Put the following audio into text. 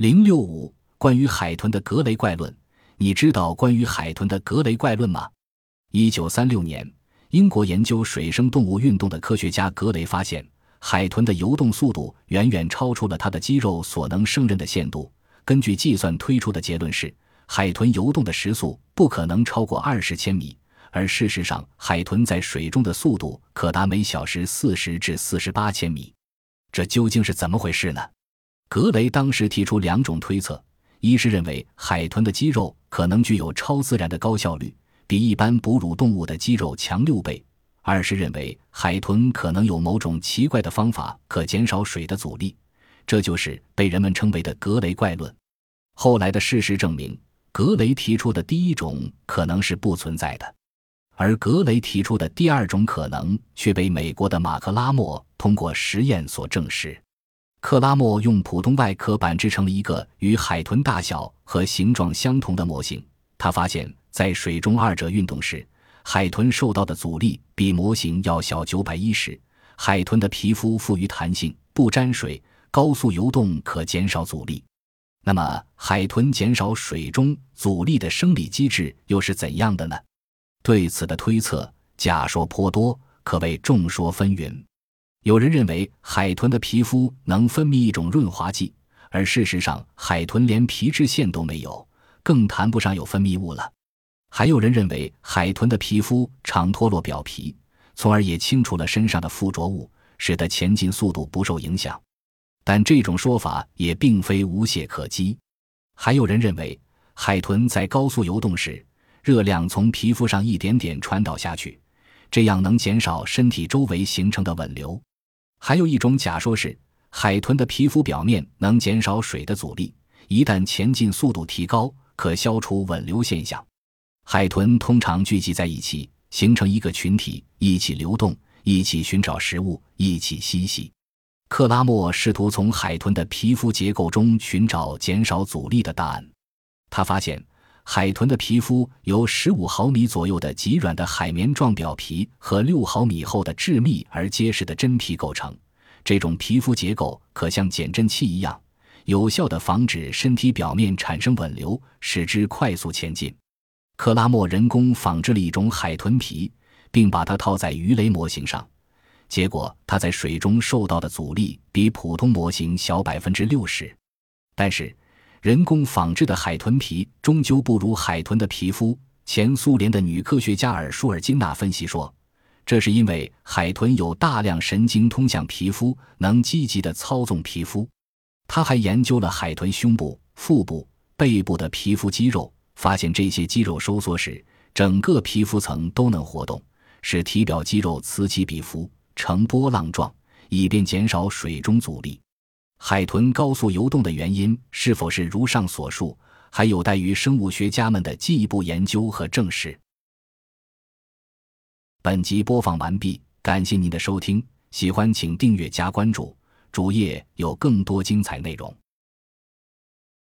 零六五，关于海豚的格雷怪论，你知道关于海豚的格雷怪论吗？一九三六年，英国研究水生动物运动的科学家格雷发现，海豚的游动速度远远超出了它的肌肉所能胜任的限度。根据计算推出的结论是，海豚游动的时速不可能超过二十千米。而事实上，海豚在水中的速度可达每小时四十至四十八千米，这究竟是怎么回事呢？格雷当时提出两种推测：一是认为海豚的肌肉可能具有超自然的高效率，比一般哺乳动物的肌肉强六倍；二是认为海豚可能有某种奇怪的方法可减少水的阻力，这就是被人们称为的格雷怪论。后来的事实证明，格雷提出的第一种可能是不存在的。而格雷提出的第二种可能却被美国的马克拉莫通过实验所证实。克拉莫用普通外壳板制成了一个与海豚大小和形状相同的模型。他发现，在水中二者运动时，海豚受到的阻力比模型要小九百一十。海豚的皮肤富于弹性，不沾水，高速游动可减少阻力。那么，海豚减少水中阻力的生理机制又是怎样的呢？对此的推测假说颇多，可谓众说纷纭。有人认为海豚的皮肤能分泌一种润滑剂，而事实上海豚连皮脂腺都没有，更谈不上有分泌物了。还有人认为海豚的皮肤常脱落表皮，从而也清除了身上的附着物，使得前进速度不受影响。但这种说法也并非无懈可击。还有人认为海豚在高速游动时，热量从皮肤上一点点传导下去，这样能减少身体周围形成的稳流。还有一种假说是，海豚的皮肤表面能减少水的阻力，一旦前进速度提高，可消除稳流现象。海豚通常聚集在一起，形成一个群体，一起流动，一起寻找食物，一起嬉戏。克拉默试图从海豚的皮肤结构中寻找减少阻力的答案，他发现。海豚的皮肤由十五毫米左右的极软的海绵状表皮和六毫米厚的致密而结实的真皮构成。这种皮肤结构可像减震器一样，有效地防止身体表面产生稳流，使之快速前进。克拉默人工仿制了一种海豚皮，并把它套在鱼雷模型上，结果它在水中受到的阻力比普通模型小百分之六十。但是。人工仿制的海豚皮终究不如海豚的皮肤。前苏联的女科学家尔舒尔金娜分析说，这是因为海豚有大量神经通向皮肤，能积极地操纵皮肤。他还研究了海豚胸部、腹部、背部的皮肤肌肉，发现这些肌肉收缩时，整个皮肤层都能活动，使体表肌肉此起彼伏，呈波浪状，以便减少水中阻力。海豚高速游动的原因是否是如上所述，还有待于生物学家们的进一步研究和证实。本集播放完毕，感谢您的收听，喜欢请订阅加关注，主页有更多精彩内容。